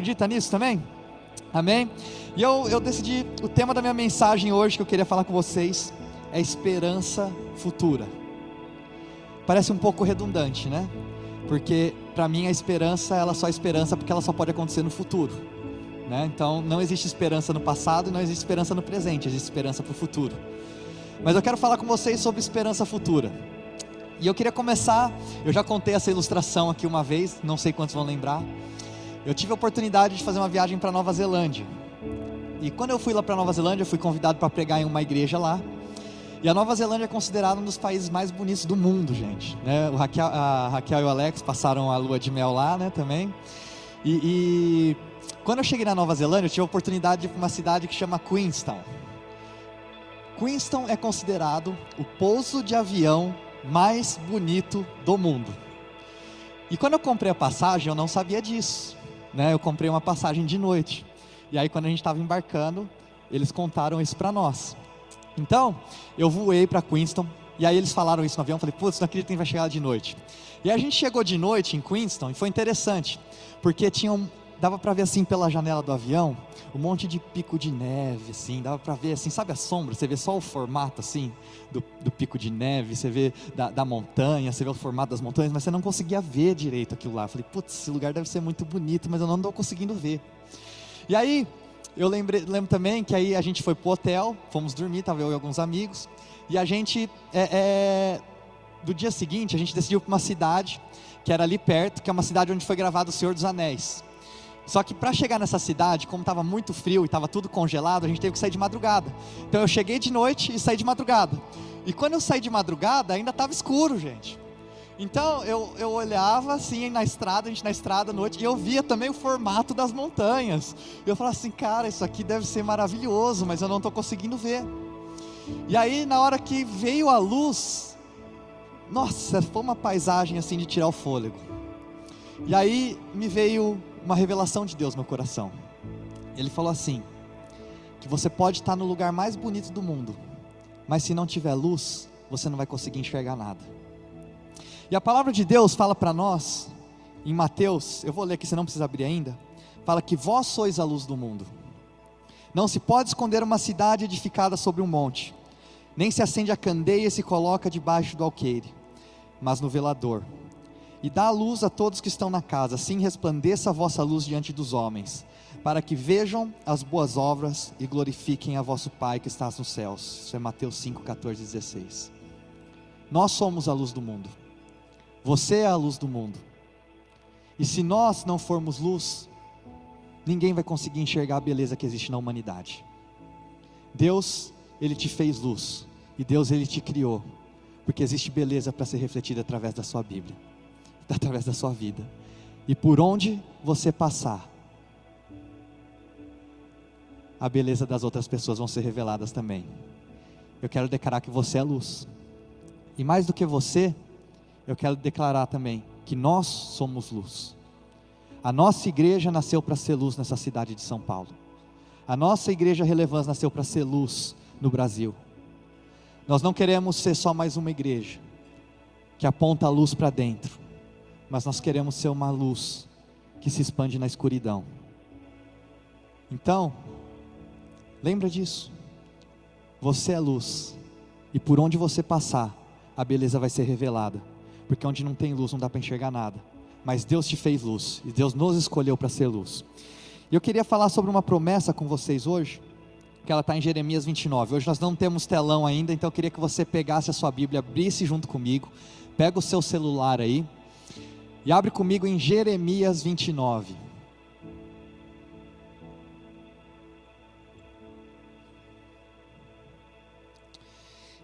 acredita nisso também? Amém? E eu, eu decidi, o tema da minha mensagem hoje que eu queria falar com vocês é esperança futura. Parece um pouco redundante, né? Porque para mim a esperança, ela só é esperança porque ela só pode acontecer no futuro. Né? Então não existe esperança no passado e não existe esperança no presente, existe esperança para o futuro. Mas eu quero falar com vocês sobre esperança futura. E eu queria começar, eu já contei essa ilustração aqui uma vez, não sei quantos vão lembrar. Eu tive a oportunidade de fazer uma viagem para Nova Zelândia. E quando eu fui lá para Nova Zelândia, eu fui convidado para pregar em uma igreja lá. E a Nova Zelândia é considerada um dos países mais bonitos do mundo, gente. Né? O Raquel, a Raquel e o Alex passaram a lua de mel lá, né, também. E, e quando eu cheguei na Nova Zelândia, eu tive a oportunidade de ir para uma cidade que chama Queenstown. Queenstown é considerado o pouso de avião mais bonito do mundo. E quando eu comprei a passagem, eu não sabia disso. Né? Eu comprei uma passagem de noite. E aí, quando a gente estava embarcando, eles contaram isso para nós. Então, eu voei para Queenstown, e aí eles falaram isso no avião, eu falei, putz, não acredito que vai chegar de noite. E a gente chegou de noite em Queenstown, e foi interessante, porque tinham, dava para ver assim pela janela do avião, um monte de pico de neve, assim, dava para ver assim, sabe a sombra? Você vê só o formato assim, do, do pico de neve, você vê da, da, montanha, você vê o formato das montanhas, mas você não conseguia ver direito aquilo lá. Eu falei, putz, esse lugar deve ser muito bonito, mas eu não estou conseguindo ver. E aí, eu lembrei, lembro também que aí a gente foi pro hotel, fomos dormir, tava eu e alguns amigos, e a gente, é, é, do dia seguinte, a gente decidiu para uma cidade, que era ali perto, que é uma cidade onde foi gravado O Senhor dos Anéis. Só que para chegar nessa cidade, como estava muito frio e estava tudo congelado, a gente teve que sair de madrugada. Então eu cheguei de noite e saí de madrugada. E quando eu saí de madrugada, ainda estava escuro, gente. Então eu, eu olhava assim na estrada, a gente na estrada à noite, e eu via também o formato das montanhas. Eu falava assim, cara, isso aqui deve ser maravilhoso, mas eu não estou conseguindo ver. E aí, na hora que veio a luz, nossa, foi uma paisagem assim de tirar o fôlego. E aí me veio uma revelação de Deus no meu coração. Ele falou assim: que você pode estar no lugar mais bonito do mundo, mas se não tiver luz, você não vai conseguir enxergar nada. E a palavra de Deus fala para nós, em Mateus, eu vou ler aqui, você não precisa abrir ainda, fala que vós sois a luz do mundo. Não se pode esconder uma cidade edificada sobre um monte, nem se acende a candeia e se coloca debaixo do alqueire, mas no velador. E dá a luz a todos que estão na casa, assim resplandeça a vossa luz diante dos homens, para que vejam as boas obras e glorifiquem a vosso Pai que está nos céus. Isso é Mateus 5, 14 e 16. Nós somos a luz do mundo. Você é a luz do mundo. E se nós não formos luz, ninguém vai conseguir enxergar a beleza que existe na humanidade. Deus, Ele te fez luz. E Deus, Ele te criou. Porque existe beleza para ser refletida através da sua Bíblia, através da sua vida. E por onde você passar, a beleza das outras pessoas vão ser reveladas também. Eu quero declarar que você é luz. E mais do que você, eu quero declarar também que nós somos luz. A nossa igreja nasceu para ser luz nessa cidade de São Paulo. A nossa igreja relevância nasceu para ser luz no Brasil. Nós não queremos ser só mais uma igreja que aponta a luz para dentro, mas nós queremos ser uma luz que se expande na escuridão. Então, lembra disso. Você é luz, e por onde você passar, a beleza vai ser revelada porque onde não tem luz não dá para enxergar nada. Mas Deus te fez luz, e Deus nos escolheu para ser luz. E eu queria falar sobre uma promessa com vocês hoje, que ela está em Jeremias 29. Hoje nós não temos telão ainda, então eu queria que você pegasse a sua Bíblia, abrisse junto comigo, pega o seu celular aí, e abre comigo em Jeremias 29.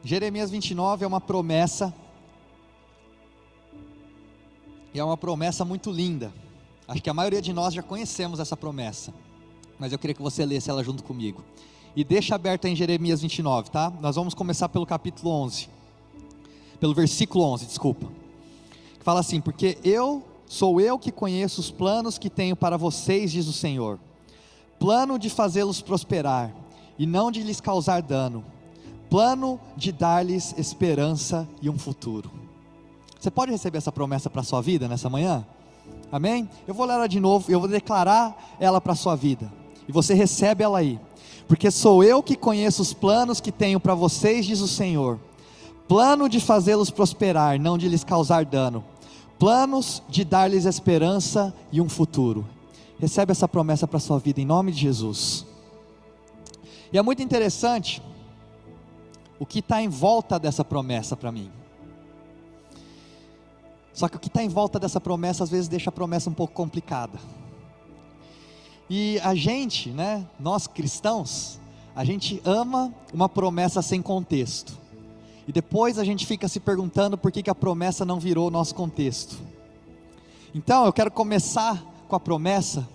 Jeremias 29 é uma promessa e é uma promessa muito linda. Acho que a maioria de nós já conhecemos essa promessa. Mas eu queria que você lesse ela junto comigo. E deixa aberta em Jeremias 29, tá? Nós vamos começar pelo capítulo 11. Pelo versículo 11, desculpa. Fala assim: Porque eu sou eu que conheço os planos que tenho para vocês, diz o Senhor. Plano de fazê-los prosperar e não de lhes causar dano. Plano de dar-lhes esperança e um futuro. Você pode receber essa promessa para a sua vida nessa manhã? Amém? Eu vou ler ela de novo, eu vou declarar ela para a sua vida. E você recebe ela aí. Porque sou eu que conheço os planos que tenho para vocês, diz o Senhor. Plano de fazê-los prosperar, não de lhes causar dano. Planos de dar-lhes esperança e um futuro. Recebe essa promessa para a sua vida em nome de Jesus. E é muito interessante o que está em volta dessa promessa para mim. Só que o que está em volta dessa promessa às vezes deixa a promessa um pouco complicada. E a gente, né, nós cristãos, a gente ama uma promessa sem contexto. E depois a gente fica se perguntando por que, que a promessa não virou nosso contexto. Então eu quero começar com a promessa,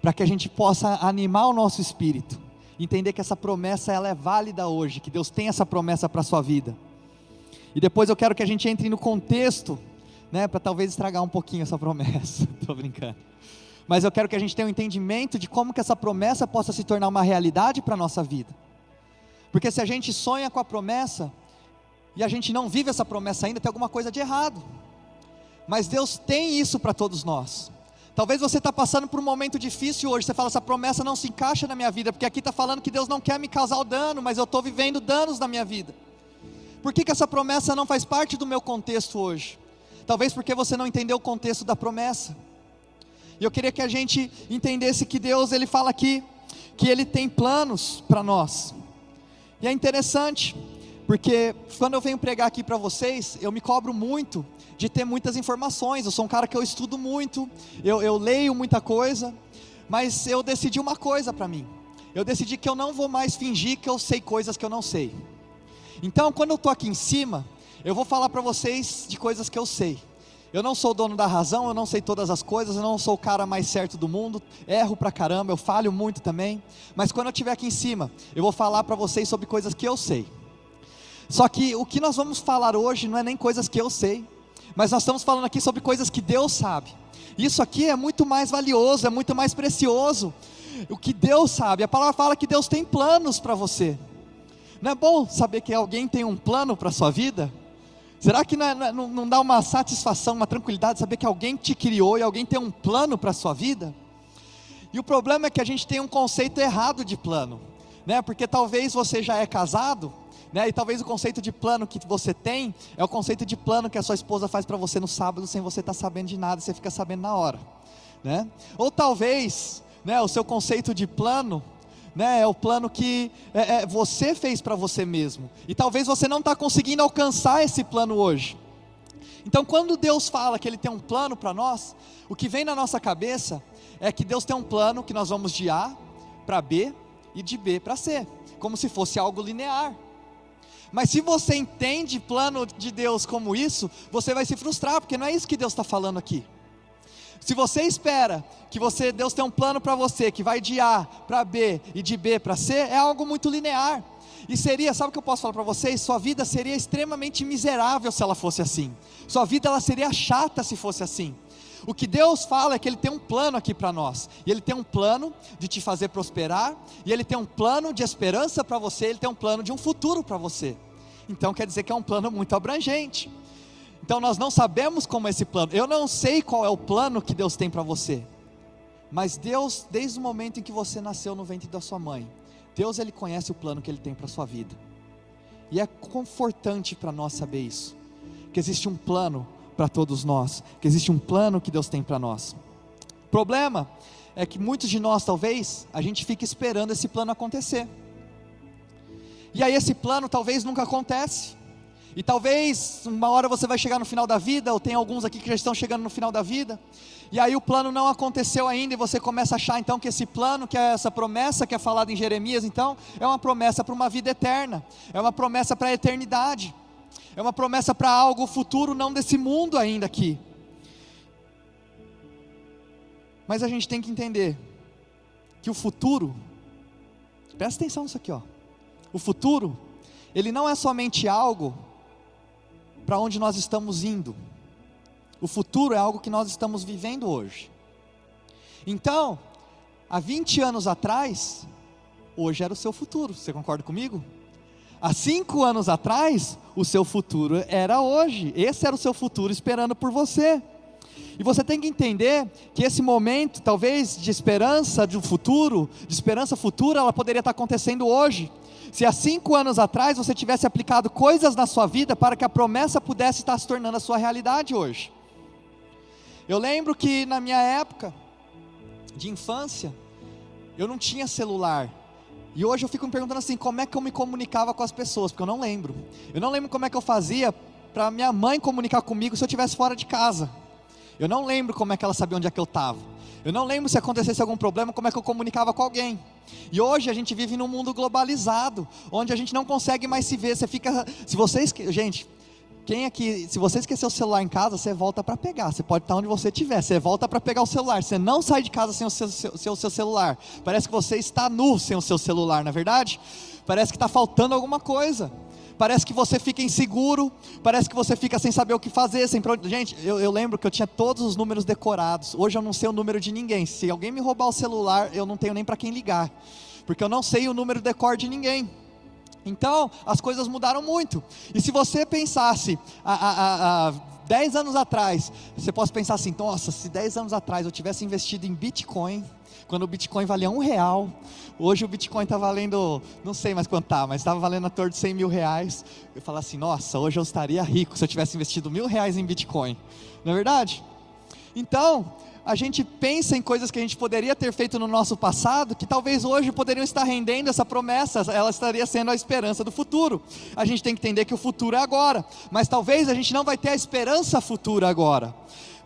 para que a gente possa animar o nosso espírito, entender que essa promessa ela é válida hoje, que Deus tem essa promessa para a sua vida. E depois eu quero que a gente entre no contexto né, para talvez estragar um pouquinho essa promessa. Estou brincando. Mas eu quero que a gente tenha um entendimento de como que essa promessa possa se tornar uma realidade para a nossa vida. Porque se a gente sonha com a promessa e a gente não vive essa promessa ainda, tem alguma coisa de errado. Mas Deus tem isso para todos nós. Talvez você está passando por um momento difícil hoje. Você fala, essa promessa não se encaixa na minha vida, porque aqui está falando que Deus não quer me causar o dano, mas eu estou vivendo danos na minha vida. Por que, que essa promessa não faz parte do meu contexto hoje? Talvez porque você não entendeu o contexto da promessa. E eu queria que a gente entendesse que Deus, ele fala aqui que ele tem planos para nós. E é interessante, porque quando eu venho pregar aqui para vocês, eu me cobro muito de ter muitas informações. Eu sou um cara que eu estudo muito, eu, eu leio muita coisa, mas eu decidi uma coisa para mim. Eu decidi que eu não vou mais fingir que eu sei coisas que eu não sei. Então, quando eu estou aqui em cima, eu vou falar para vocês de coisas que eu sei. Eu não sou dono da razão, eu não sei todas as coisas, eu não sou o cara mais certo do mundo, erro pra caramba, eu falho muito também. Mas quando eu estiver aqui em cima, eu vou falar para vocês sobre coisas que eu sei. Só que o que nós vamos falar hoje não é nem coisas que eu sei, mas nós estamos falando aqui sobre coisas que Deus sabe. Isso aqui é muito mais valioso, é muito mais precioso. O que Deus sabe, a palavra fala que Deus tem planos para você. Não é bom saber que alguém tem um plano para a sua vida? Será que não, é, não, não, dá uma satisfação, uma tranquilidade saber que alguém te criou e alguém tem um plano para a sua vida? E o problema é que a gente tem um conceito errado de plano, né? Porque talvez você já é casado, né? E talvez o conceito de plano que você tem é o conceito de plano que a sua esposa faz para você no sábado sem você estar tá sabendo de nada, você fica sabendo na hora, né? Ou talvez, né? O seu conceito de plano né, é o plano que é, é, você fez para você mesmo. E talvez você não está conseguindo alcançar esse plano hoje. Então, quando Deus fala que Ele tem um plano para nós, o que vem na nossa cabeça é que Deus tem um plano que nós vamos de A para B e de B para C, como se fosse algo linear. Mas se você entende plano de Deus como isso, você vai se frustrar, porque não é isso que Deus está falando aqui. Se você espera que você Deus tem um plano para você que vai de A para B e de B para C, é algo muito linear. E seria, sabe o que eu posso falar para vocês? Sua vida seria extremamente miserável se ela fosse assim. Sua vida ela seria chata se fosse assim. O que Deus fala é que Ele tem um plano aqui para nós. E Ele tem um plano de te fazer prosperar. E Ele tem um plano de esperança para você. Ele tem um plano de um futuro para você. Então quer dizer que é um plano muito abrangente. Então nós não sabemos como é esse plano. Eu não sei qual é o plano que Deus tem para você. Mas Deus, desde o momento em que você nasceu no ventre da sua mãe, Deus ele conhece o plano que ele tem para sua vida. E é confortante para nós saber isso. Que existe um plano para todos nós, que existe um plano que Deus tem para nós. O problema é que muitos de nós talvez a gente fica esperando esse plano acontecer. E aí esse plano talvez nunca acontece. E talvez uma hora você vai chegar no final da vida, ou tem alguns aqui que já estão chegando no final da vida, e aí o plano não aconteceu ainda, e você começa a achar então que esse plano, que é essa promessa que é falada em Jeremias, então, é uma promessa para uma vida eterna, é uma promessa para a eternidade, é uma promessa para algo futuro, não desse mundo ainda aqui. Mas a gente tem que entender que o futuro, presta atenção nisso aqui, ó. O futuro, ele não é somente algo para onde nós estamos indo. O futuro é algo que nós estamos vivendo hoje. Então, há 20 anos atrás, hoje era o seu futuro, você concorda comigo? Há cinco anos atrás, o seu futuro era hoje, esse era o seu futuro esperando por você. E você tem que entender que esse momento, talvez de esperança de um futuro, de esperança futura, ela poderia estar acontecendo hoje. Se há cinco anos atrás você tivesse aplicado coisas na sua vida para que a promessa pudesse estar se tornando a sua realidade hoje. Eu lembro que na minha época de infância, eu não tinha celular. E hoje eu fico me perguntando assim, como é que eu me comunicava com as pessoas, porque eu não lembro. Eu não lembro como é que eu fazia para minha mãe comunicar comigo se eu estivesse fora de casa. Eu não lembro como é que ela sabia onde é que eu estava. Eu não lembro se acontecesse algum problema, como é que eu comunicava com alguém. E hoje a gente vive num mundo globalizado, onde a gente não consegue mais se ver. Você fica, se vocês, gente, quem aqui, se você esquecer o celular em casa, você volta para pegar. Você pode estar onde você estiver, você volta para pegar o celular. Você não sai de casa sem o seu, seu, seu, seu celular. Parece que você está nu sem o seu celular, na é verdade? Parece que está faltando alguma coisa parece que você fica inseguro, parece que você fica sem saber o que fazer, sem Gente, eu, eu, lembro que eu tinha todos os números decorados. Hoje eu não sei o número de ninguém. Se alguém me roubar o celular, eu não tenho nem para quem ligar, porque eu não sei o número de cor de ninguém. Então, as coisas mudaram muito. E se você pensasse há, 10 anos atrás, você pode pensar assim: nossa, se 10 anos atrás eu tivesse investido em Bitcoin, quando o Bitcoin valia um real, hoje o Bitcoin está valendo, não sei mais quanto está, mas estava valendo a torre de 100 mil reais. Eu falo assim: nossa, hoje eu estaria rico se eu tivesse investido mil reais em Bitcoin. Não é verdade? Então, a gente pensa em coisas que a gente poderia ter feito no nosso passado, que talvez hoje poderiam estar rendendo essa promessa, ela estaria sendo a esperança do futuro. A gente tem que entender que o futuro é agora, mas talvez a gente não vai ter a esperança futura agora.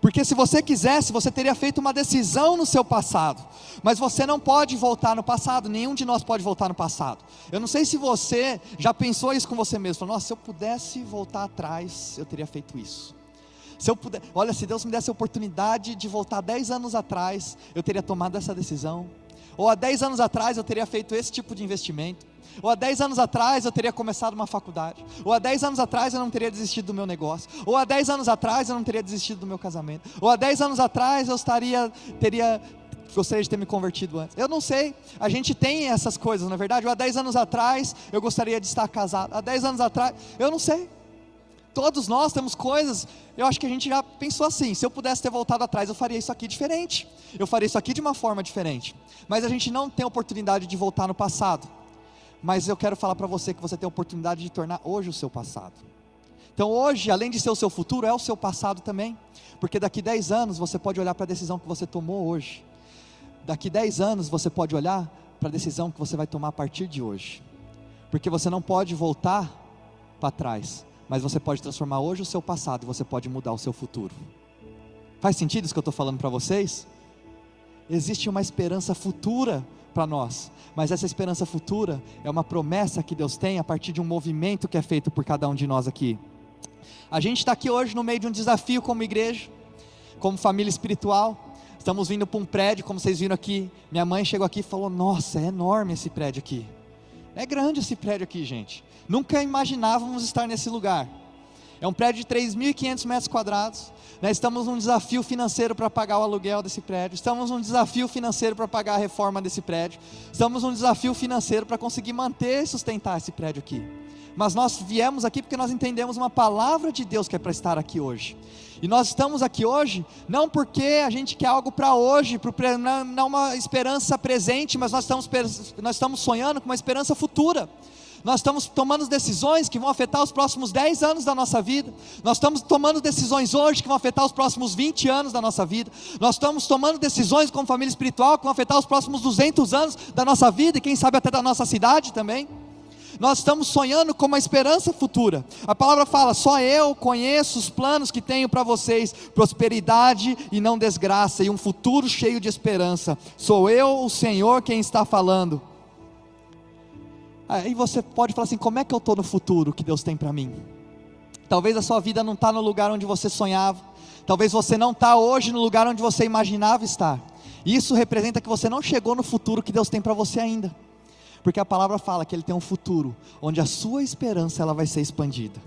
Porque se você quisesse, você teria feito uma decisão no seu passado. Mas você não pode voltar no passado, nenhum de nós pode voltar no passado. Eu não sei se você já pensou isso com você mesmo. Nossa, se eu pudesse voltar atrás, eu teria feito isso. Se eu puder, olha, se Deus me desse a oportunidade de voltar 10 anos atrás, eu teria tomado essa decisão. Ou há 10 anos atrás eu teria feito esse tipo de investimento. Ou há 10 anos atrás eu teria começado uma faculdade. Ou há 10 anos atrás eu não teria desistido do meu negócio. Ou há 10 anos atrás eu não teria desistido do meu casamento. Ou há 10 anos atrás eu estaria teria gostaria de ter me convertido antes. Eu não sei. A gente tem essas coisas, na é verdade. Ou há 10 anos atrás eu gostaria de estar casado. Há 10 anos atrás, eu não sei. Todos nós temos coisas, eu acho que a gente já pensou assim: se eu pudesse ter voltado atrás, eu faria isso aqui diferente. Eu faria isso aqui de uma forma diferente. Mas a gente não tem oportunidade de voltar no passado. Mas eu quero falar para você que você tem a oportunidade de tornar hoje o seu passado. Então hoje, além de ser o seu futuro, é o seu passado também. Porque daqui 10 anos você pode olhar para a decisão que você tomou hoje. Daqui 10 anos você pode olhar para a decisão que você vai tomar a partir de hoje. Porque você não pode voltar para trás mas você pode transformar hoje o seu passado você pode mudar o seu futuro. Faz sentido isso que eu estou falando para vocês? Existe uma esperança futura para nós, mas essa esperança futura é uma promessa que Deus tem a partir de um movimento que é feito por cada um de nós aqui. A gente está aqui hoje no meio de um desafio como igreja, como família espiritual. Estamos vindo para um prédio, como vocês viram aqui. Minha mãe chegou aqui e falou: Nossa, é enorme esse prédio aqui. É grande esse prédio aqui, gente. Nunca imaginávamos estar nesse lugar. É um prédio de 3.500 metros quadrados. Né? Estamos num desafio financeiro para pagar o aluguel desse prédio. Estamos num desafio financeiro para pagar a reforma desse prédio. Estamos num desafio financeiro para conseguir manter e sustentar esse prédio aqui. Mas nós viemos aqui porque nós entendemos uma palavra de Deus que é para estar aqui hoje. E nós estamos aqui hoje, não porque a gente quer algo para hoje, não uma esperança presente, mas nós estamos, nós estamos sonhando com uma esperança futura. Nós estamos tomando decisões que vão afetar os próximos 10 anos da nossa vida. Nós estamos tomando decisões hoje que vão afetar os próximos 20 anos da nossa vida. Nós estamos tomando decisões como família espiritual que vão afetar os próximos 200 anos da nossa vida e quem sabe até da nossa cidade também. Nós estamos sonhando com uma esperança futura. A palavra fala: só eu conheço os planos que tenho para vocês, prosperidade e não desgraça, e um futuro cheio de esperança. Sou eu, o Senhor, quem está falando. Aí você pode falar assim: como é que eu estou no futuro que Deus tem para mim? Talvez a sua vida não está no lugar onde você sonhava. Talvez você não está hoje no lugar onde você imaginava estar. Isso representa que você não chegou no futuro que Deus tem para você ainda porque a palavra fala que ele tem um futuro onde a sua esperança ela vai ser expandida.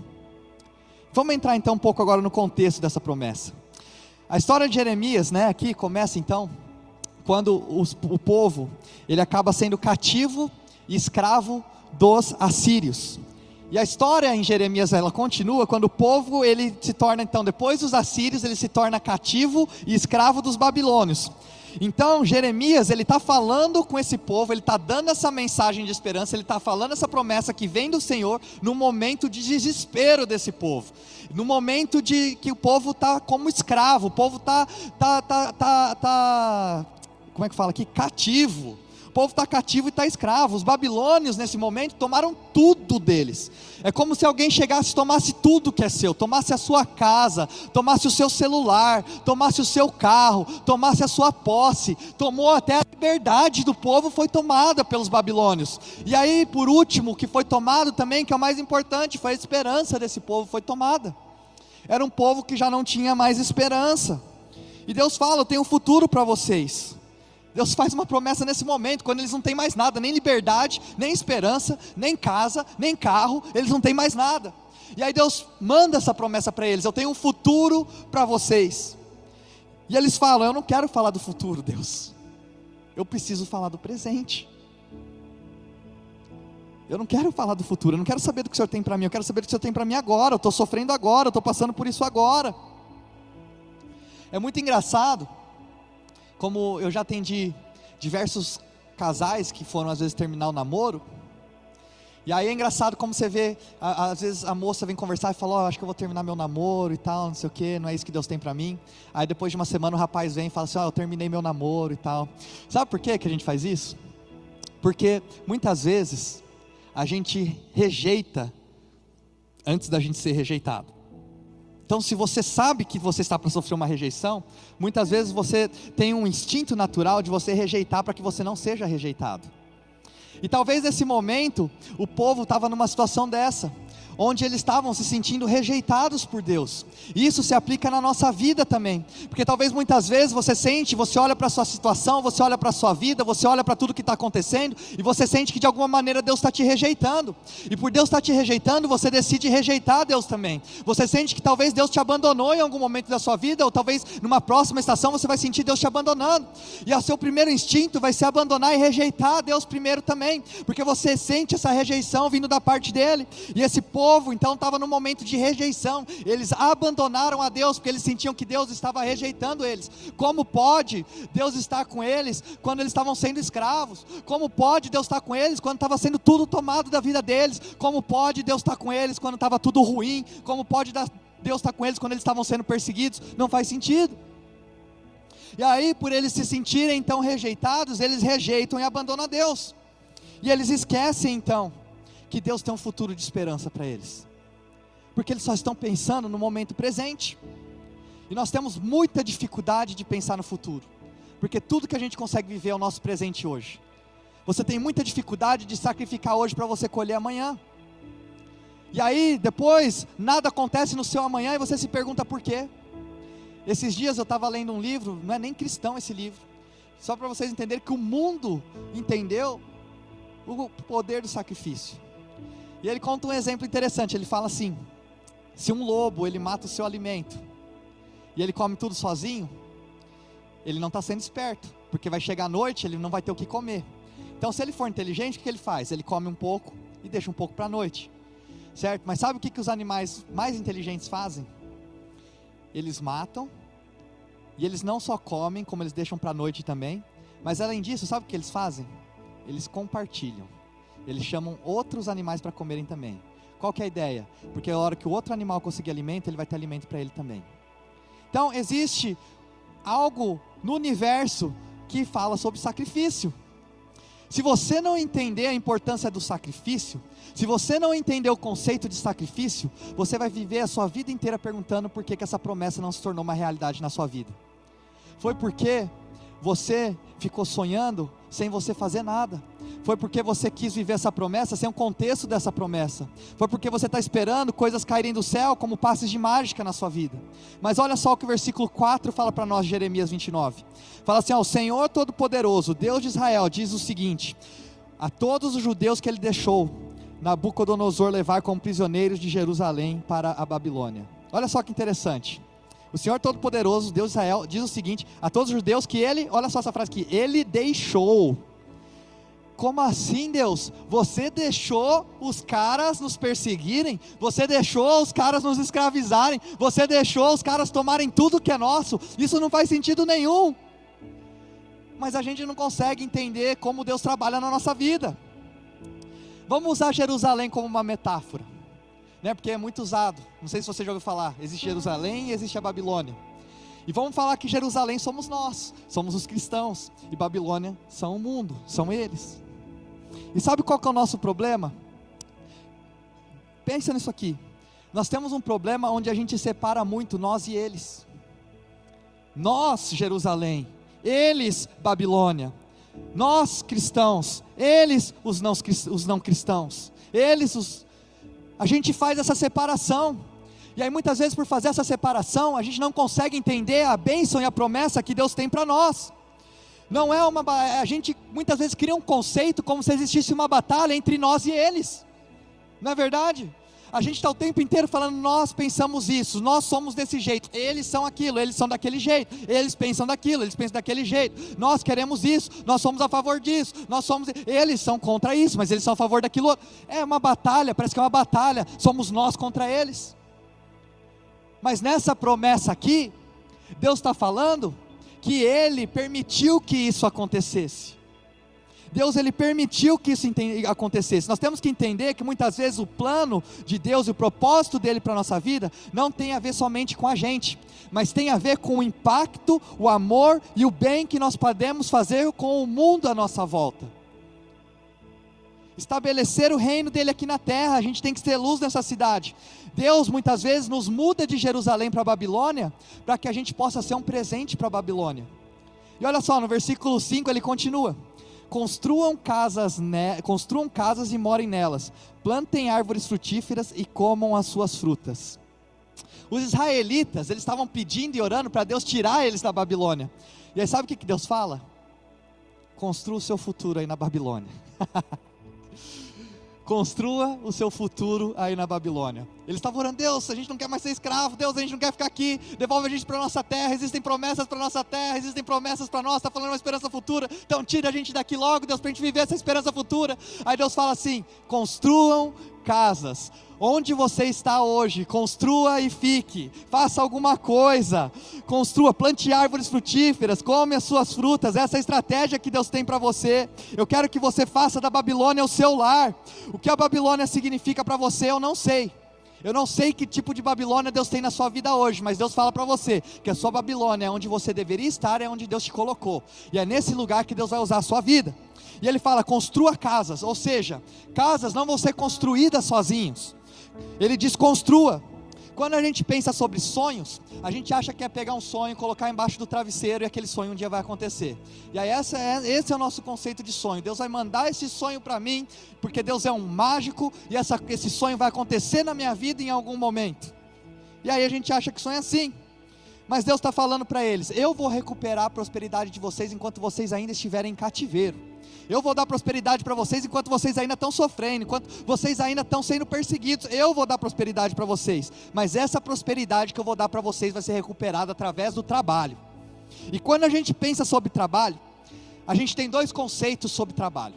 Vamos entrar então um pouco agora no contexto dessa promessa. A história de Jeremias, né, aqui começa então quando os, o povo ele acaba sendo cativo e escravo dos assírios. E a história em Jeremias ela continua quando o povo ele se torna então depois dos assírios ele se torna cativo e escravo dos babilônios. Então Jeremias ele está falando com esse povo, ele está dando essa mensagem de esperança, ele está falando essa promessa que vem do Senhor no momento de desespero desse povo, no momento de que o povo está como escravo, o povo está tá, tá, tá, tá, como é que fala aqui, cativo povo está cativo e está escravo. Os babilônios, nesse momento, tomaram tudo deles. É como se alguém chegasse e tomasse tudo que é seu, tomasse a sua casa, tomasse o seu celular, tomasse o seu carro, tomasse a sua posse, tomou até a liberdade do povo, foi tomada pelos babilônios. E aí, por último, o que foi tomado também, que é o mais importante, foi a esperança desse povo, foi tomada. Era um povo que já não tinha mais esperança. E Deus fala: Eu tenho um futuro para vocês. Deus faz uma promessa nesse momento, quando eles não têm mais nada, nem liberdade, nem esperança, nem casa, nem carro, eles não têm mais nada. E aí Deus manda essa promessa para eles: Eu tenho um futuro para vocês. E eles falam: Eu não quero falar do futuro, Deus. Eu preciso falar do presente. Eu não quero falar do futuro, eu não quero saber do que o Senhor tem para mim, eu quero saber do que o Senhor tem para mim agora. Eu estou sofrendo agora, eu estou passando por isso agora. É muito engraçado como eu já atendi diversos casais que foram às vezes terminar o namoro, e aí é engraçado como você vê, às vezes a moça vem conversar e fala, oh, acho que eu vou terminar meu namoro e tal, não sei o que, não é isso que Deus tem para mim. Aí depois de uma semana o rapaz vem e fala assim, oh, eu terminei meu namoro e tal. Sabe por que a gente faz isso? Porque muitas vezes a gente rejeita antes da gente ser rejeitado. Então, se você sabe que você está para sofrer uma rejeição, muitas vezes você tem um instinto natural de você rejeitar para que você não seja rejeitado. E talvez nesse momento o povo estava numa situação dessa onde eles estavam se sentindo rejeitados por Deus. Isso se aplica na nossa vida também, porque talvez muitas vezes você sente, você olha para a sua situação, você olha para a sua vida, você olha para tudo que está acontecendo e você sente que de alguma maneira Deus está te rejeitando. E por Deus estar tá te rejeitando, você decide rejeitar Deus também. Você sente que talvez Deus te abandonou em algum momento da sua vida, ou talvez numa próxima estação você vai sentir Deus te abandonando. E o seu primeiro instinto vai ser abandonar e rejeitar Deus primeiro também, porque você sente essa rejeição vindo da parte dele. E esse povo povo então estava no momento de rejeição, eles abandonaram a Deus porque eles sentiam que Deus estava rejeitando eles. Como pode Deus estar com eles quando eles estavam sendo escravos? Como pode Deus estar com eles quando estava sendo tudo tomado da vida deles? Como pode Deus estar com eles quando estava tudo ruim? Como pode Deus estar com eles quando eles estavam sendo perseguidos? Não faz sentido. E aí, por eles se sentirem então rejeitados, eles rejeitam e abandonam a Deus. E eles esquecem então que Deus tem um futuro de esperança para eles, porque eles só estão pensando no momento presente, e nós temos muita dificuldade de pensar no futuro, porque tudo que a gente consegue viver é o nosso presente hoje. Você tem muita dificuldade de sacrificar hoje para você colher amanhã. E aí, depois, nada acontece no seu amanhã e você se pergunta por quê. Esses dias eu estava lendo um livro, não é nem cristão esse livro, só para vocês entenderem que o mundo entendeu o poder do sacrifício. E ele conta um exemplo interessante. Ele fala assim: se um lobo ele mata o seu alimento e ele come tudo sozinho, ele não está sendo esperto, porque vai chegar a noite ele não vai ter o que comer. Então, se ele for inteligente, o que ele faz? Ele come um pouco e deixa um pouco para a noite, certo? Mas sabe o que, que os animais mais inteligentes fazem? Eles matam e eles não só comem, como eles deixam para a noite também. Mas além disso, sabe o que eles fazem? Eles compartilham. Eles chamam outros animais para comerem também. Qual que é a ideia? Porque a hora que o outro animal conseguir alimento, ele vai ter alimento para ele também. Então, existe algo no universo que fala sobre sacrifício. Se você não entender a importância do sacrifício, se você não entender o conceito de sacrifício, você vai viver a sua vida inteira perguntando por que, que essa promessa não se tornou uma realidade na sua vida. Foi porque você ficou sonhando sem você fazer nada. Foi porque você quis viver essa promessa sem o contexto dessa promessa. Foi porque você está esperando coisas caírem do céu como passes de mágica na sua vida. Mas olha só o que o versículo 4 fala para nós, Jeremias 29. Fala assim: ó, O Senhor Todo-Poderoso, Deus de Israel, diz o seguinte: A todos os judeus que ele deixou, Nabucodonosor levar como prisioneiros de Jerusalém para a Babilônia. Olha só que interessante. O Senhor Todo-Poderoso, Deus de Israel, diz o seguinte a todos os judeus que ele, olha só essa frase aqui, ele deixou. Como assim, Deus? Você deixou os caras nos perseguirem? Você deixou os caras nos escravizarem? Você deixou os caras tomarem tudo que é nosso? Isso não faz sentido nenhum. Mas a gente não consegue entender como Deus trabalha na nossa vida. Vamos usar Jerusalém como uma metáfora, né? Porque é muito usado. Não sei se você já ouviu falar. Existe Jerusalém e existe a Babilônia. E vamos falar que Jerusalém somos nós, somos os cristãos, e Babilônia são o mundo, são eles. E sabe qual que é o nosso problema? Pensa nisso aqui. Nós temos um problema onde a gente separa muito nós e eles. Nós, Jerusalém, eles, Babilônia. Nós, cristãos, eles, os não, os não cristãos. Eles, os. A gente faz essa separação. E aí, muitas vezes, por fazer essa separação, a gente não consegue entender a bênção e a promessa que Deus tem para nós. Não é uma. A gente muitas vezes cria um conceito como se existisse uma batalha entre nós e eles. Não é verdade? A gente está o tempo inteiro falando, nós pensamos isso, nós somos desse jeito, eles são aquilo, eles são daquele jeito, eles pensam daquilo, eles pensam daquele jeito, nós queremos isso, nós somos a favor disso, nós somos. Eles são contra isso, mas eles são a favor daquilo. É uma batalha, parece que é uma batalha, somos nós contra eles. Mas nessa promessa aqui, Deus está falando que Ele permitiu que isso acontecesse. Deus ele permitiu que isso acontecesse. Nós temos que entender que muitas vezes o plano de Deus e o propósito dele para a nossa vida não tem a ver somente com a gente, mas tem a ver com o impacto, o amor e o bem que nós podemos fazer com o mundo à nossa volta. Estabelecer o reino dele aqui na terra, a gente tem que ter luz nessa cidade. Deus muitas vezes nos muda de Jerusalém para Babilônia, para que a gente possa ser um presente para Babilônia. E olha só, no versículo 5 ele continua: Construam casas, ne... construam casas e morem nelas, plantem árvores frutíferas e comam as suas frutas. Os israelitas, eles estavam pedindo e orando para Deus tirar eles da Babilônia. E aí sabe o que Deus fala? Construa o seu futuro aí na Babilônia. Construa o seu futuro aí na Babilônia. Eles estavam orando, Deus, a gente não quer mais ser escravo, Deus, a gente não quer ficar aqui, devolve a gente para a nossa terra, existem promessas para a nossa terra, existem promessas para nós, está falando uma esperança futura, então tira a gente daqui logo, Deus, para a gente viver essa esperança futura. Aí Deus fala assim: construam casas. Onde você está hoje, construa e fique, faça alguma coisa, construa, plante árvores frutíferas, come as suas frutas, essa é a estratégia que Deus tem para você. Eu quero que você faça da Babilônia o seu lar. O que a Babilônia significa para você, eu não sei. Eu não sei que tipo de Babilônia Deus tem na sua vida hoje, mas Deus fala para você que a sua Babilônia é onde você deveria estar, é onde Deus te colocou, e é nesse lugar que Deus vai usar a sua vida. E ele fala: construa casas, ou seja, casas não vão ser construídas sozinhos. Ele diz: construa. Quando a gente pensa sobre sonhos, a gente acha que é pegar um sonho, colocar embaixo do travesseiro e aquele sonho um dia vai acontecer. E aí essa é, esse é o nosso conceito de sonho. Deus vai mandar esse sonho para mim, porque Deus é um mágico e essa, esse sonho vai acontecer na minha vida em algum momento. E aí a gente acha que sonho é assim. Mas Deus está falando para eles: eu vou recuperar a prosperidade de vocês enquanto vocês ainda estiverem em cativeiro. Eu vou dar prosperidade para vocês enquanto vocês ainda estão sofrendo, enquanto vocês ainda estão sendo perseguidos. Eu vou dar prosperidade para vocês. Mas essa prosperidade que eu vou dar para vocês vai ser recuperada através do trabalho. E quando a gente pensa sobre trabalho, a gente tem dois conceitos sobre trabalho.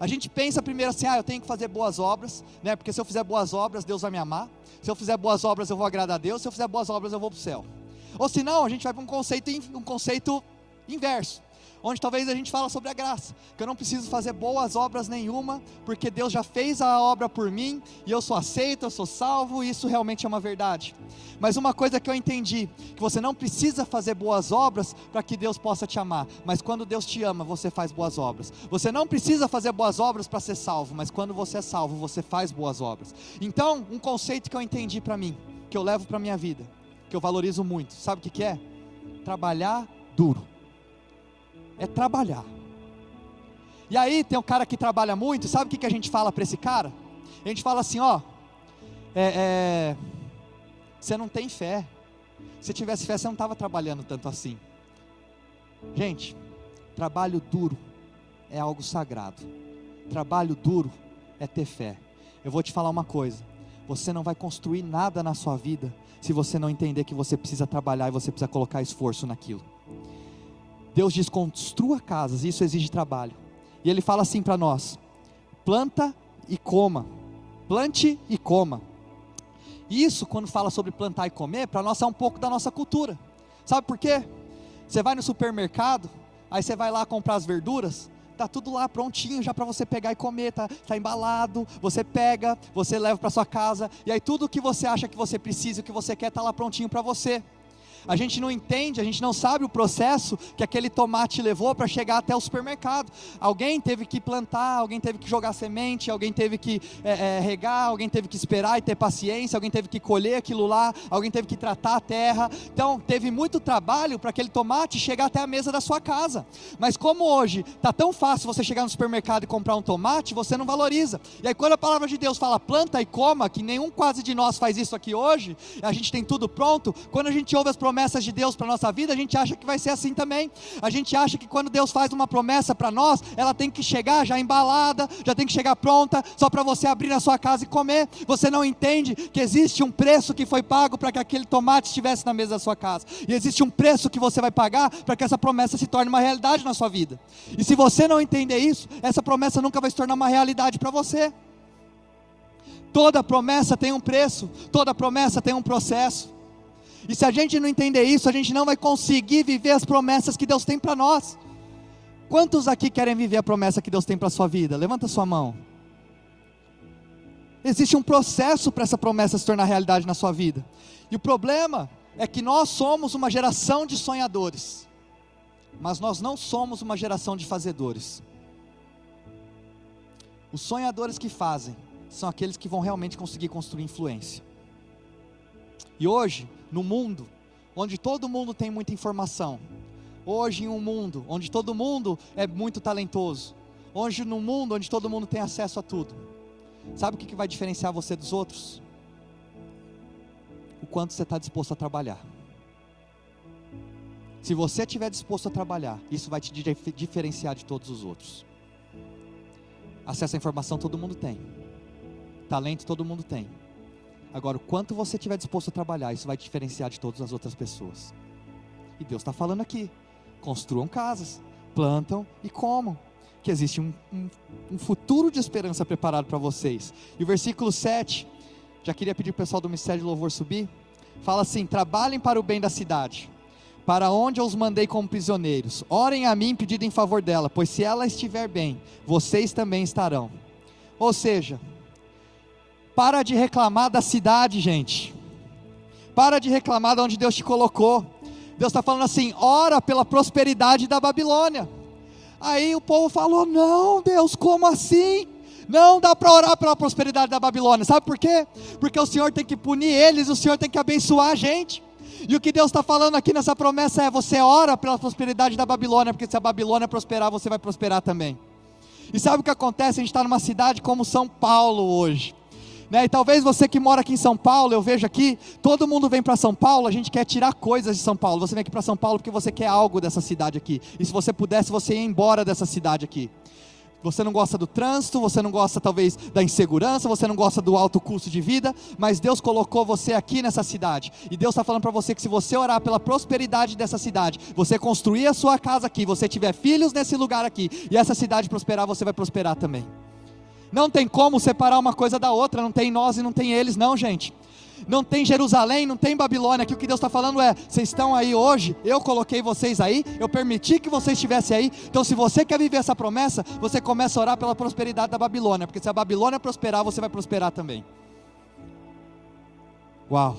A gente pensa primeiro assim, ah, eu tenho que fazer boas obras, né? Porque se eu fizer boas obras, Deus vai me amar. Se eu fizer boas obras, eu vou agradar a Deus. Se eu fizer boas obras, eu vou para o céu. Ou se não, a gente vai para um conceito, um conceito inverso onde talvez a gente fala sobre a graça, que eu não preciso fazer boas obras nenhuma, porque Deus já fez a obra por mim, e eu sou aceito, eu sou salvo, e isso realmente é uma verdade. Mas uma coisa que eu entendi, que você não precisa fazer boas obras para que Deus possa te amar, mas quando Deus te ama, você faz boas obras. Você não precisa fazer boas obras para ser salvo, mas quando você é salvo, você faz boas obras. Então, um conceito que eu entendi para mim, que eu levo para minha vida, que eu valorizo muito, sabe o que, que é? Trabalhar duro é trabalhar. E aí tem um cara que trabalha muito, sabe o que, que a gente fala para esse cara? A gente fala assim, ó, é, é, você não tem fé. Se tivesse fé, você não estava trabalhando tanto assim. Gente, trabalho duro é algo sagrado. Trabalho duro é ter fé. Eu vou te falar uma coisa: você não vai construir nada na sua vida se você não entender que você precisa trabalhar e você precisa colocar esforço naquilo. Deus diz: construa casas, isso exige trabalho. E ele fala assim para nós: planta e coma. Plante e coma. Isso, quando fala sobre plantar e comer, para nós é um pouco da nossa cultura. Sabe por quê? Você vai no supermercado, aí você vai lá comprar as verduras, tá tudo lá prontinho já para você pegar e comer, tá, tá embalado, você pega, você leva para sua casa, e aí tudo que você acha que você precisa, o que você quer, tá lá prontinho para você a gente não entende, a gente não sabe o processo que aquele tomate levou para chegar até o supermercado. Alguém teve que plantar, alguém teve que jogar semente, alguém teve que é, é, regar, alguém teve que esperar e ter paciência, alguém teve que colher aquilo lá, alguém teve que tratar a terra. Então, teve muito trabalho para aquele tomate chegar até a mesa da sua casa. Mas como hoje está tão fácil você chegar no supermercado e comprar um tomate, você não valoriza. E aí, quando a palavra de Deus fala planta e coma, que nenhum quase de nós faz isso aqui hoje, a gente tem tudo pronto, quando a gente ouve as promessas de Deus para a nossa vida, a gente acha que vai ser assim também. A gente acha que quando Deus faz uma promessa para nós, ela tem que chegar já embalada, já tem que chegar pronta, só para você abrir na sua casa e comer. Você não entende que existe um preço que foi pago para que aquele tomate estivesse na mesa da sua casa. E existe um preço que você vai pagar para que essa promessa se torne uma realidade na sua vida. E se você não entender isso, essa promessa nunca vai se tornar uma realidade para você. Toda promessa tem um preço, toda promessa tem um processo. E se a gente não entender isso, a gente não vai conseguir viver as promessas que Deus tem para nós. Quantos aqui querem viver a promessa que Deus tem para a sua vida? Levanta sua mão. Existe um processo para essa promessa se tornar realidade na sua vida. E o problema é que nós somos uma geração de sonhadores, mas nós não somos uma geração de fazedores. Os sonhadores que fazem são aqueles que vão realmente conseguir construir influência. E hoje, no mundo, onde todo mundo tem muita informação, hoje em um mundo onde todo mundo é muito talentoso, hoje no mundo onde todo mundo tem acesso a tudo, sabe o que vai diferenciar você dos outros? O quanto você está disposto a trabalhar. Se você estiver disposto a trabalhar, isso vai te diferenciar de todos os outros. Acesso à informação todo mundo tem, talento todo mundo tem Agora, o quanto você estiver disposto a trabalhar, isso vai diferenciar de todas as outras pessoas. E Deus está falando aqui: construam casas, plantam e comam. Que existe um, um, um futuro de esperança preparado para vocês. E o versículo 7, já queria pedir para o pessoal do Ministério de Louvor subir. Fala assim: trabalhem para o bem da cidade, para onde eu os mandei como prisioneiros. Orem a mim pedido em favor dela, pois se ela estiver bem, vocês também estarão. Ou seja, para de reclamar da cidade, gente. Para de reclamar de onde Deus te colocou. Deus está falando assim: ora pela prosperidade da Babilônia. Aí o povo falou: não, Deus, como assim? Não dá para orar pela prosperidade da Babilônia. Sabe por quê? Porque o Senhor tem que punir eles, o Senhor tem que abençoar a gente. E o que Deus está falando aqui nessa promessa é: você ora pela prosperidade da Babilônia, porque se a Babilônia prosperar, você vai prosperar também. E sabe o que acontece? A gente está numa cidade como São Paulo hoje. Né? E talvez você que mora aqui em São Paulo, eu vejo aqui, todo mundo vem para São Paulo, a gente quer tirar coisas de São Paulo. Você vem aqui para São Paulo porque você quer algo dessa cidade aqui. E se você pudesse, você ia embora dessa cidade aqui. Você não gosta do trânsito, você não gosta talvez da insegurança, você não gosta do alto custo de vida, mas Deus colocou você aqui nessa cidade. E Deus está falando para você que se você orar pela prosperidade dessa cidade, você construir a sua casa aqui, você tiver filhos nesse lugar aqui, e essa cidade prosperar, você vai prosperar também. Não tem como separar uma coisa da outra, não tem nós e não tem eles, não, gente. Não tem Jerusalém, não tem Babilônia. Aqui o que Deus está falando é: vocês estão aí hoje, eu coloquei vocês aí, eu permiti que vocês estivessem aí. Então, se você quer viver essa promessa, você começa a orar pela prosperidade da Babilônia, porque se a Babilônia prosperar, você vai prosperar também. Uau!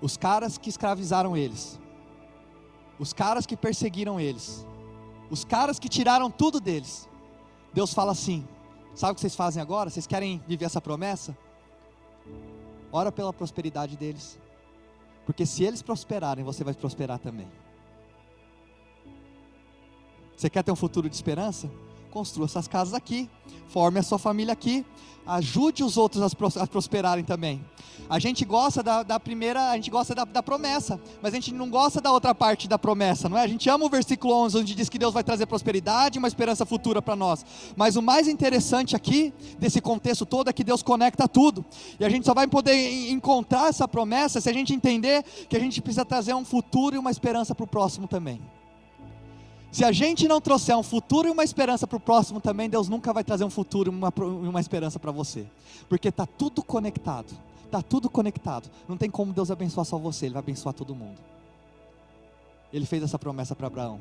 Os caras que escravizaram eles, os caras que perseguiram eles, os caras que tiraram tudo deles, Deus fala assim: sabe o que vocês fazem agora? Vocês querem viver essa promessa? Ora pela prosperidade deles, porque se eles prosperarem, você vai prosperar também. Você quer ter um futuro de esperança? Construa suas casas aqui, forme a sua família aqui, ajude os outros a prosperarem também. A gente gosta da, da primeira, a gente gosta da, da, promessa, mas a gente não gosta da outra parte da promessa, não é? A gente ama o versículo 11, onde diz que Deus vai trazer prosperidade e uma esperança futura para nós. Mas o mais interessante aqui, desse contexto todo, é que Deus conecta tudo. E a gente só vai poder encontrar essa promessa se a gente entender que a gente precisa trazer um futuro e uma esperança para o próximo também. Se a gente não trouxer um futuro e uma esperança para o próximo também, Deus nunca vai trazer um futuro e uma, uma esperança para você. Porque está tudo conectado. Está tudo conectado. Não tem como Deus abençoar só você, Ele vai abençoar todo mundo. Ele fez essa promessa para Abraão: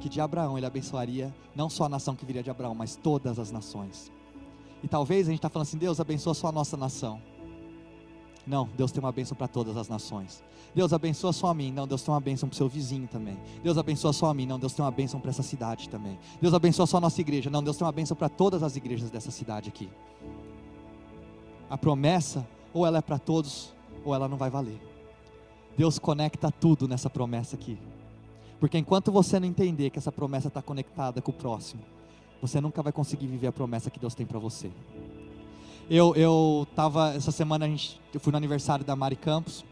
que de Abraão ele abençoaria não só a nação que viria de Abraão, mas todas as nações. E talvez a gente está falando assim: Deus abençoa só a nossa nação. Não, Deus tem uma bênção para todas as nações. Deus abençoa só a mim. Não, Deus tem uma bênção para o seu vizinho também. Deus abençoa só a mim. Não, Deus tem uma bênção para essa cidade também. Deus abençoa só a nossa igreja. Não, Deus tem uma bênção para todas as igrejas dessa cidade aqui. A promessa, ou ela é para todos, ou ela não vai valer. Deus conecta tudo nessa promessa aqui. Porque enquanto você não entender que essa promessa está conectada com o próximo, você nunca vai conseguir viver a promessa que Deus tem para você. Eu, eu tava, essa semana a gente, eu fui no aniversário da Mari Campos,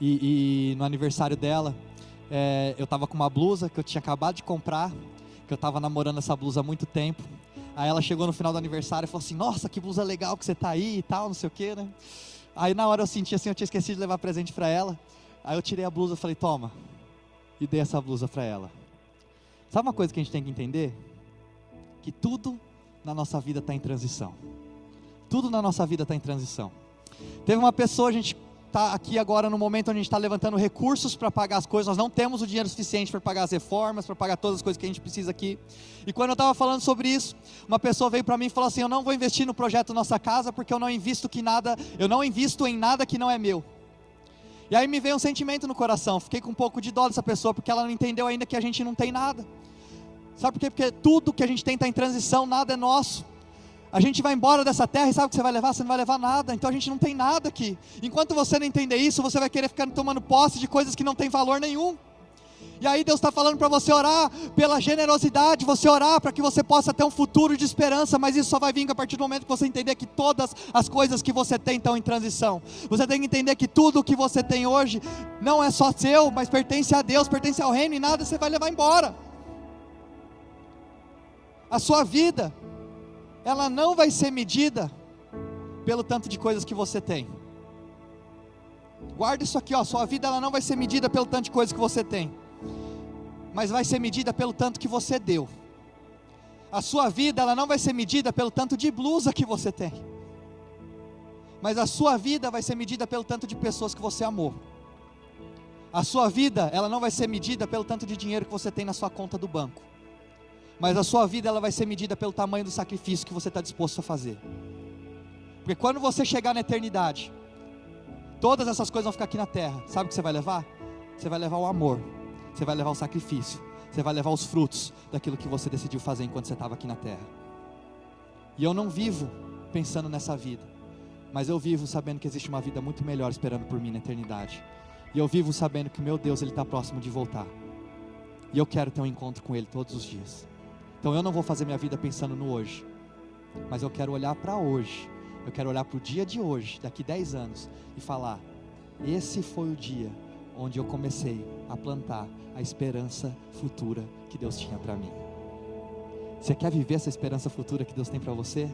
e, e no aniversário dela, é, eu tava com uma blusa que eu tinha acabado de comprar, que eu tava namorando essa blusa há muito tempo. Aí ela chegou no final do aniversário e falou assim: Nossa, que blusa legal que você tá aí e tal, não sei o que, né? Aí na hora eu senti assim, eu tinha esquecido de levar presente para ela. Aí eu tirei a blusa e falei: Toma, e dei essa blusa para ela. Sabe uma coisa que a gente tem que entender? Que tudo na nossa vida está em transição. Tudo na nossa vida está em transição. Teve uma pessoa, a gente está aqui agora no momento onde a gente está levantando recursos para pagar as coisas, nós não temos o dinheiro suficiente para pagar as reformas, para pagar todas as coisas que a gente precisa aqui. E quando eu estava falando sobre isso, uma pessoa veio para mim e falou assim: Eu não vou investir no projeto Nossa Casa porque eu não invisto que nada, eu não invisto em nada que não é meu. E aí me veio um sentimento no coração, fiquei com um pouco de dó dessa pessoa, porque ela não entendeu ainda que a gente não tem nada. Sabe por quê? Porque tudo que a gente tem está em transição, nada é nosso. A gente vai embora dessa terra e sabe o que você vai levar? Você não vai levar nada, então a gente não tem nada aqui. Enquanto você não entender isso, você vai querer ficar tomando posse de coisas que não tem valor nenhum. E aí Deus está falando para você orar pela generosidade, você orar para que você possa ter um futuro de esperança, mas isso só vai vir a partir do momento que você entender que todas as coisas que você tem estão em transição. Você tem que entender que tudo o que você tem hoje não é só seu, mas pertence a Deus, pertence ao reino e nada você vai levar embora. A sua vida ela não vai ser medida pelo tanto de coisas que você tem. Guarda isso aqui, ó, sua vida ela não vai ser medida pelo tanto de coisas que você tem, mas vai ser medida pelo tanto que você deu. A sua vida ela não vai ser medida pelo tanto de blusa que você tem, mas a sua vida vai ser medida pelo tanto de pessoas que você amou. A sua vida ela não vai ser medida pelo tanto de dinheiro que você tem na sua conta do banco mas a sua vida ela vai ser medida pelo tamanho do sacrifício que você está disposto a fazer. Porque quando você chegar na eternidade, todas essas coisas vão ficar aqui na terra. Sabe o que você vai levar? Você vai levar o amor, você vai levar o sacrifício, você vai levar os frutos daquilo que você decidiu fazer enquanto você estava aqui na terra. E eu não vivo pensando nessa vida, mas eu vivo sabendo que existe uma vida muito melhor esperando por mim na eternidade. E eu vivo sabendo que meu Deus ele está próximo de voltar. E eu quero ter um encontro com Ele todos os dias. Então eu não vou fazer minha vida pensando no hoje, mas eu quero olhar para hoje, eu quero olhar para o dia de hoje, daqui 10 anos, e falar: esse foi o dia onde eu comecei a plantar a esperança futura que Deus tinha para mim. Você quer viver essa esperança futura que Deus tem para você?